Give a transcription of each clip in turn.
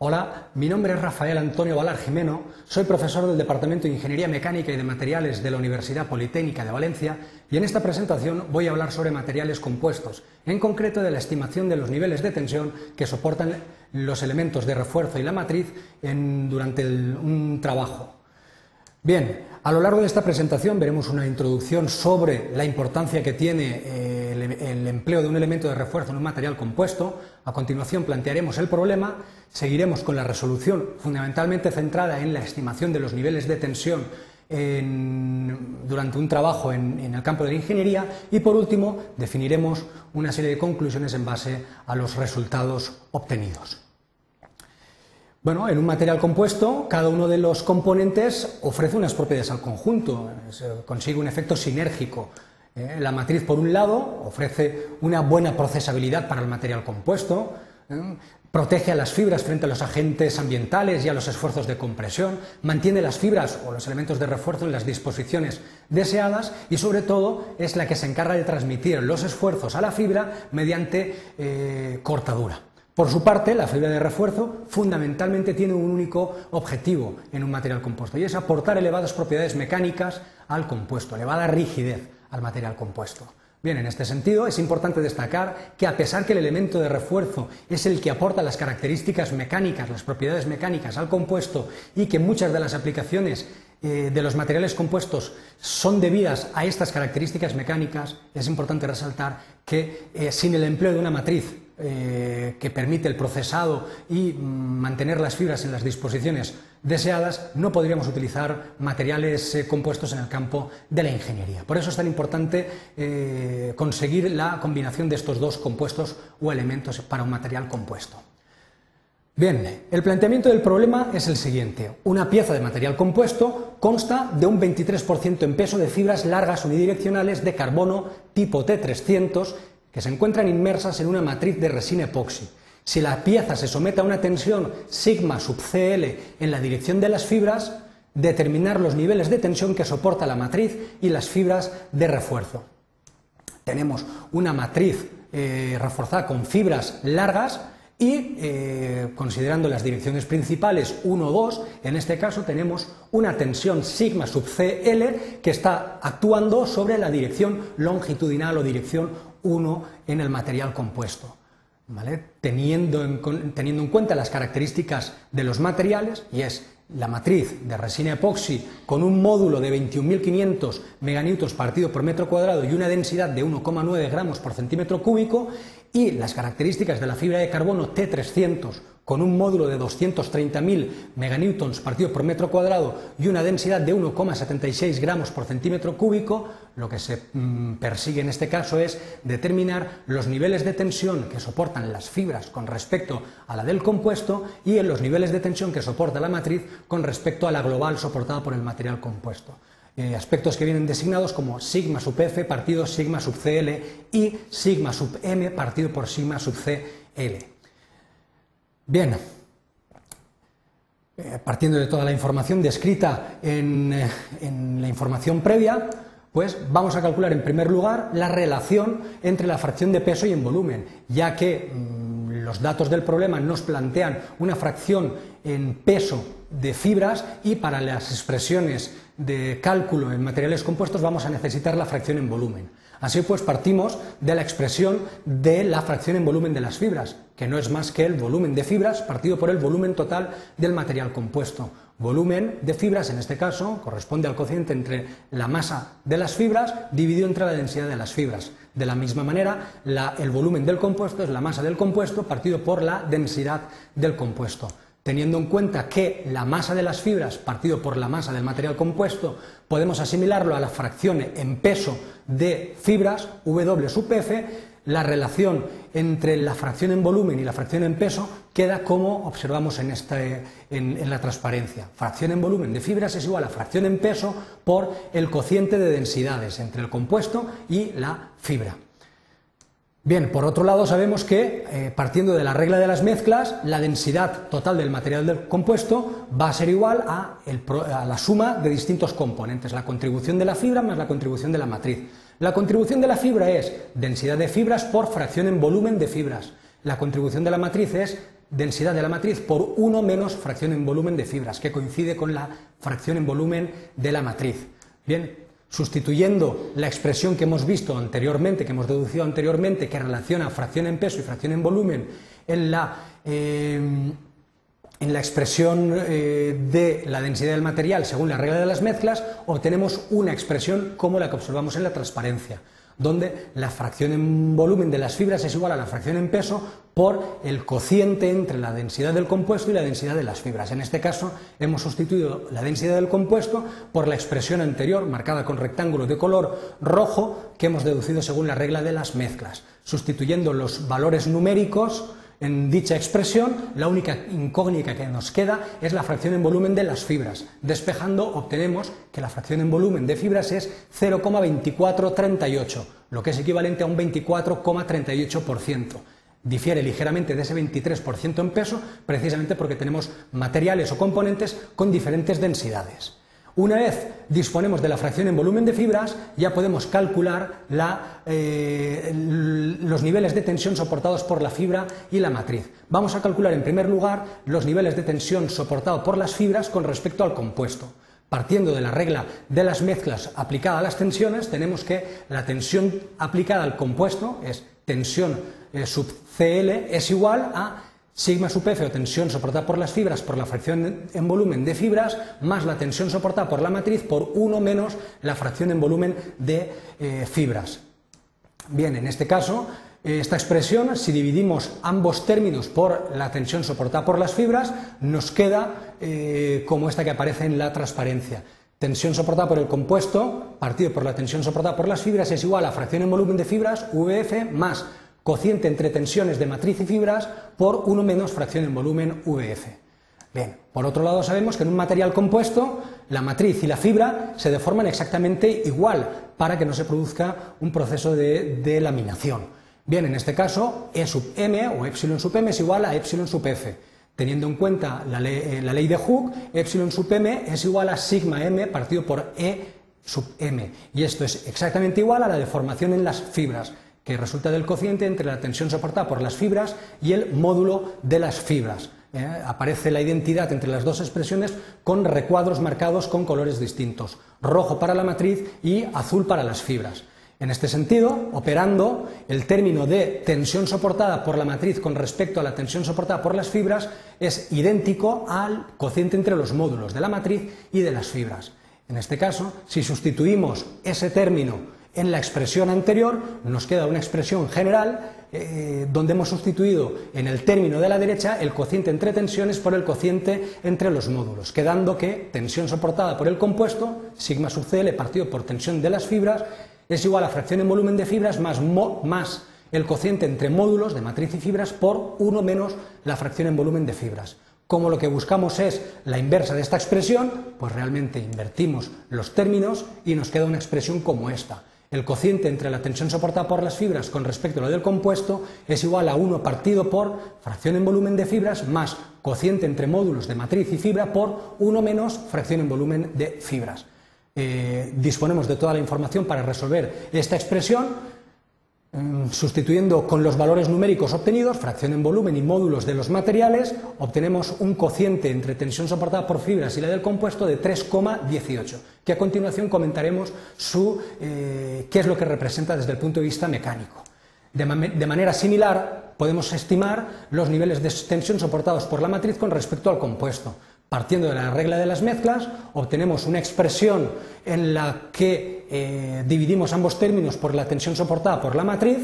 Hola, mi nombre es Rafael Antonio Valar Jimeno, soy profesor del Departamento de Ingeniería Mecánica y de Materiales de la Universidad Politécnica de Valencia y en esta presentación voy a hablar sobre materiales compuestos, en concreto de la estimación de los niveles de tensión que soportan los elementos de refuerzo y la matriz durante un trabajo. Bien, a lo largo de esta presentación veremos una introducción sobre la importancia que tiene eh, el, empleo de un elemento de refuerzo en un material compuesto. A continuación plantearemos el problema, seguiremos con la resolución fundamentalmente centrada en la estimación de los niveles de tensión durante un trabajo en, en el campo de la ingeniería y por último definiremos una serie de conclusiones en base a los resultados obtenidos. Bueno, en un material compuesto, cada uno de los componentes ofrece unas propiedades al conjunto, se consigue un efecto sinérgico. ¿Eh? La matriz, por un lado, ofrece una buena procesabilidad para el material compuesto, ¿eh? protege a las fibras frente a los agentes ambientales y a los esfuerzos de compresión, mantiene las fibras o los elementos de refuerzo en las disposiciones deseadas y, sobre todo, es la que se encarga de transmitir los esfuerzos a la fibra mediante eh, cortadura. Por su parte, la fibra de refuerzo fundamentalmente tiene un único objetivo en un material compuesto y es aportar elevadas propiedades mecánicas al compuesto, elevada rigidez al material compuesto. Bien, en este sentido es importante destacar que a pesar que el elemento de refuerzo es el que aporta las características mecánicas, las propiedades mecánicas al compuesto y que muchas de las aplicaciones eh, de los materiales compuestos son debidas a estas características mecánicas, es importante resaltar que eh, sin el empleo de una matriz eh, que permite el procesado y mm, mantener las fibras en las disposiciones deseadas, no podríamos utilizar materiales compuestos en el campo de la ingeniería. Por eso es tan importante conseguir la combinación de estos dos compuestos o elementos para un material compuesto. Bien, el planteamiento del problema es el siguiente. Una pieza de material compuesto consta de un 23% en peso de fibras largas unidireccionales de carbono tipo T300 que se encuentran inmersas en una matriz de resina epoxi. Si la pieza se somete a una tensión sigma sub CL en la dirección de las fibras, determinar los niveles de tensión que soporta la matriz y las fibras de refuerzo. Tenemos una matriz eh, reforzada con fibras largas y eh, considerando las direcciones principales 1 2, en este caso tenemos una tensión sigma sub CL que está actuando sobre la dirección longitudinal o dirección 1 en el material compuesto. Teniendo, en, teniendo en cuenta las características de los materiales, y es la matriz de resina epoxi con un módulo de 21.500 meganewtons partido por metro cuadrado y una densidad de 1,9 gramos por centímetro cúbico y las características de la fibra de carbono T300 con un módulo de 230.000 meganewtons partido por metro cuadrado y una densidad de 1,76 gramos por centímetro cúbico, lo que se mm, persigue en este caso es determinar los niveles de tensión que soportan las fibras con respecto a la del compuesto y los niveles de tensión que soporta la matriz con respecto a la global soportada por el material compuesto. Eh, aspectos que vienen designados como sigma sub f partido sigma sub cl y sigma sub m partido por sigma sub cl. Bien, eh, partiendo de toda la información descrita en, eh, en, la información previa, pues vamos a calcular en primer lugar la relación entre la fracción de peso y en volumen, ya que mm, los datos del problema nos plantean una fracción en peso de fibras y para las expresiones de cálculo en materiales compuestos vamos a necesitar la fracción en volumen. Así pues, partimos de la expresión de la fracción en volumen de las fibras, que no es más que el volumen de fibras partido por el volumen total del material compuesto. Volumen de fibras, en este caso, corresponde al cociente entre la masa de las fibras dividido entre la densidad de las fibras. De la misma manera, el volumen del compuesto es la masa del compuesto partido por la densidad del compuesto teniendo en cuenta que la masa de las fibras partido por la masa del material compuesto podemos asimilarlo a la fracción en peso de fibras W sub F, la relación entre la fracción en volumen y la fracción en peso queda como observamos en, este, en, la transparencia. Fracción en volumen de fibras es igual a fracción en peso por el cociente de densidades entre el compuesto y la fibra. Bien, por otro lado sabemos que, eh, partiendo de la regla de las mezclas, la densidad total del material del compuesto va a ser igual a, a, la suma de distintos componentes, la contribución de la fibra más la contribución de la matriz. La contribución de la fibra es densidad de fibras por fracción en volumen de fibras. La contribución de la matriz es densidad de la matriz por 1 menos fracción en volumen de fibras, que coincide con la fracción en volumen de la matriz. Bien, sustituyendo la expresión que hemos visto anteriormente, que hemos deducido anteriormente, que relaciona fracción en peso y fracción en volumen en la, eh, en la expresión eh, de la densidad del material según la regla de las mezclas, obtenemos una expresión como la que observamos en la transparencia donde la fracción en volumen de las fibras es igual a la fracción en peso por el cociente entre la densidad del compuesto y la densidad de las fibras. En este caso hemos sustituido la densidad del compuesto por la expresión anterior, marcada con rectángulo de color rojo, que hemos deducido según la regla de las mezclas, sustituyendo los valores numéricos en dicha expresión, la única incógnita que nos queda es la fracción en volumen de las fibras. Despejando, obtenemos que la fracción en volumen de fibras es 0,2438, lo que es equivalente a un 24,38%. Difiere ligeramente de ese 23% en peso, precisamente porque tenemos materiales o componentes con diferentes densidades. Una vez disponemos de la fracción en volumen de fibras, ya podemos calcular eh, los niveles de tensión soportados por la fibra y la matriz. Vamos a calcular en primer lugar los niveles de tensión soportados por las fibras con respecto al compuesto. Partiendo de la regla de las mezclas aplicada a las tensiones, tenemos que la tensión aplicada al compuesto es tensión eh, sub CL es igual a sigma sub F o tensión soportada por las fibras por la fracción en volumen de fibras más la tensión soportada por la matriz por 1 menos la fracción en volumen de eh, fibras. Bien, en este caso, esta expresión, si dividimos ambos términos por la tensión soportada por las fibras, nos queda eh, como esta que aparece en la transparencia. Tensión soportada por el compuesto partido por la tensión soportada por las fibras es igual a fracción en volumen de fibras, VF, más cociente entre tensiones de matriz y fibras por 1 menos fracción en volumen VF. Bien, por otro lado sabemos que en un material compuesto la matriz y la fibra se deforman exactamente igual para que no se produzca un proceso de, laminación. Bien, en este caso E sub m o epsilon sub m es igual a epsilon sub f. Teniendo en cuenta la ley, eh, la ley de Hooke, epsilon sub m es igual a sigma m partido por E sub m. Y esto es exactamente igual a la deformación en las fibras que resulta del cociente entre la tensión soportada por las fibras y el módulo de las fibras. ¿eh? Aparece la identidad entre las dos expresiones con recuadros marcados con colores distintos, rojo para la matriz y azul para las fibras. En este sentido, operando el término de tensión soportada por la matriz con respecto a la tensión soportada por las fibras es idéntico al cociente entre los módulos de la matriz y de las fibras. En este caso, si sustituimos ese término en la expresión anterior nos queda una expresión general eh, donde hemos sustituido en el término de la derecha el cociente entre tensiones por el cociente entre los módulos, quedando que tensión soportada por el compuesto, sigma sub Cl partido por tensión de las fibras, es igual a fracción en volumen de fibras más, más el cociente entre módulos de matriz y fibras por 1 menos la fracción en volumen de fibras. Como lo que buscamos es la inversa de esta expresión, pues realmente invertimos los términos y nos queda una expresión como esta. El cociente entre la tensión soportada por las fibras con respecto a lo del compuesto es igual a 1 partido por fracción en volumen de fibras más cociente entre módulos de matriz y fibra por 1 menos fracción en volumen de fibras. Eh, disponemos de toda la información para resolver esta expresión sustituyendo con los valores numéricos obtenidos, fracción en volumen y módulos de los materiales, obtenemos un cociente entre tensión soportada por fibras y la del compuesto de 3,18, que a continuación comentaremos su, eh, qué es lo que representa desde el punto de vista mecánico. De, de, manera similar, podemos estimar los niveles de tensión soportados por la matriz con respecto al compuesto. Partiendo de la regla de las mezclas, obtenemos una expresión en la que eh, dividimos ambos términos por la tensión soportada por la matriz,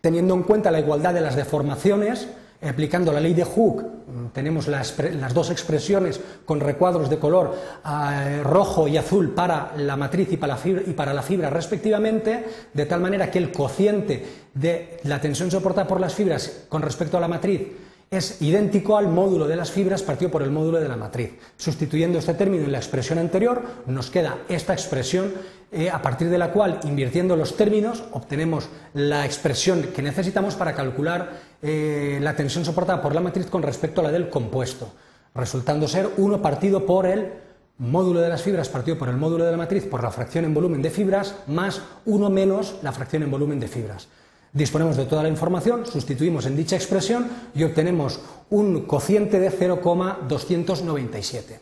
teniendo en cuenta la igualdad de las deformaciones, aplicando la ley de Hooke, tenemos las, dos expresiones con recuadros de color eh, rojo y azul para la matriz y para la fibra respectivamente, de tal manera que el cociente de la tensión soportada por las fibras con respecto a la matriz es idéntico al módulo de las fibras partido por el módulo de la matriz. Sustituyendo este término en la expresión anterior, nos queda esta expresión eh, a partir de la cual, invirtiendo los términos, obtenemos la expresión que necesitamos para calcular eh, la tensión soportada por la matriz con respecto a la del compuesto, resultando ser 1 partido por el módulo de las fibras partido por el módulo de la matriz por la fracción en volumen de fibras más 1 menos la fracción en volumen de fibras. Disponemos de toda la información, sustituimos en dicha expresión y obtenemos un cociente de 0,297.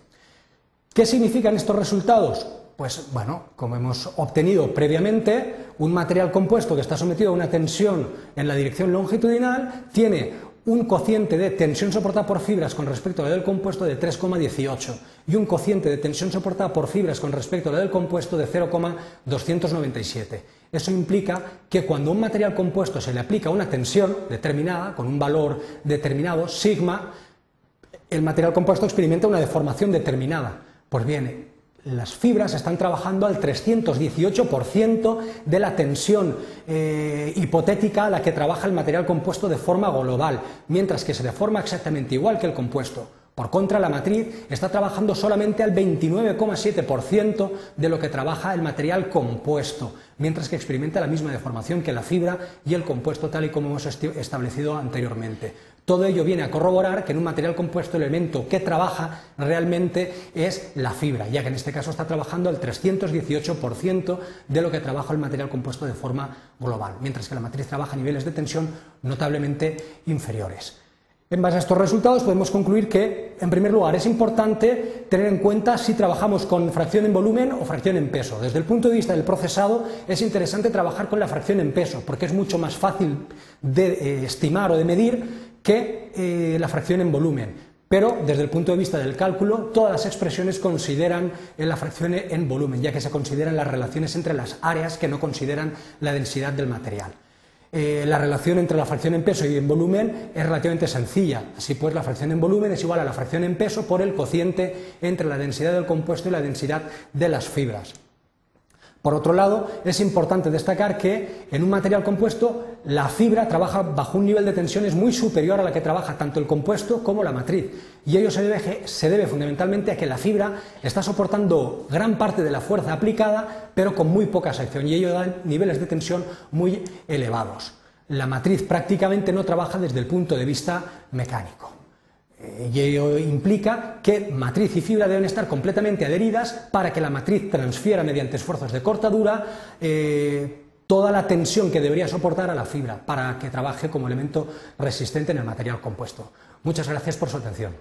¿Qué significan estos resultados? Pues bueno, como hemos obtenido previamente, un material compuesto que está sometido a una tensión en la dirección longitudinal tiene un cociente de tensión soportada por fibras con respecto a la del compuesto de 3,18 y un cociente de tensión soportada por fibras con respecto a la del compuesto de 0,297. Eso implica que cuando a un material compuesto se le aplica una tensión determinada, con un valor determinado, sigma, el material compuesto experimenta una deformación determinada. Pues bien, las fibras están trabajando al 318% de la tensión eh, hipotética a la que trabaja el material compuesto de forma global, mientras que se deforma exactamente igual que el compuesto. Por contra, la matriz está trabajando solamente al 29,7% de lo que trabaja el material compuesto, mientras que experimenta la misma deformación que la fibra y el compuesto tal y como hemos establecido anteriormente. Todo ello viene a corroborar que en un material compuesto el elemento que trabaja realmente es la fibra, ya que en este caso está trabajando al 318% de lo que trabaja el material compuesto de forma global, mientras que la matriz trabaja a niveles de tensión notablemente inferiores. En base a estos resultados podemos concluir que, en primer lugar, es importante tener en cuenta si trabajamos con fracción en volumen o fracción en peso. Desde el punto de vista del procesado es interesante trabajar con la fracción en peso, porque es mucho más fácil de eh, estimar o de medir que eh, la fracción en volumen. Pero desde el punto de vista del cálculo, todas las expresiones consideran la fracción en volumen, ya que se consideran las relaciones entre las áreas que no consideran la densidad del material. Eh, la relación entre la fracción en peso y en volumen es relativamente sencilla. Así pues, la fracción en volumen es igual a la fracción en peso por el cociente entre la densidad del compuesto y la densidad de las fibras. Por otro lado, es importante destacar que en un material compuesto la fibra trabaja bajo un nivel de tensiones muy superior a la que trabaja tanto el compuesto como la matriz. Y ello se debe, se debe, fundamentalmente a que la fibra está soportando gran parte de la fuerza aplicada, pero con muy poca sección, y ello da niveles de tensión muy elevados. La matriz prácticamente no trabaja desde el punto de vista mecánico. Eh, y ello implica que matriz y fibra deben estar completamente adheridas para que la matriz transfiera mediante esfuerzos de cortadura eh, toda la tensión que debería soportar a la fibra para que trabaje como elemento resistente en el material compuesto. Muchas gracias por su atención.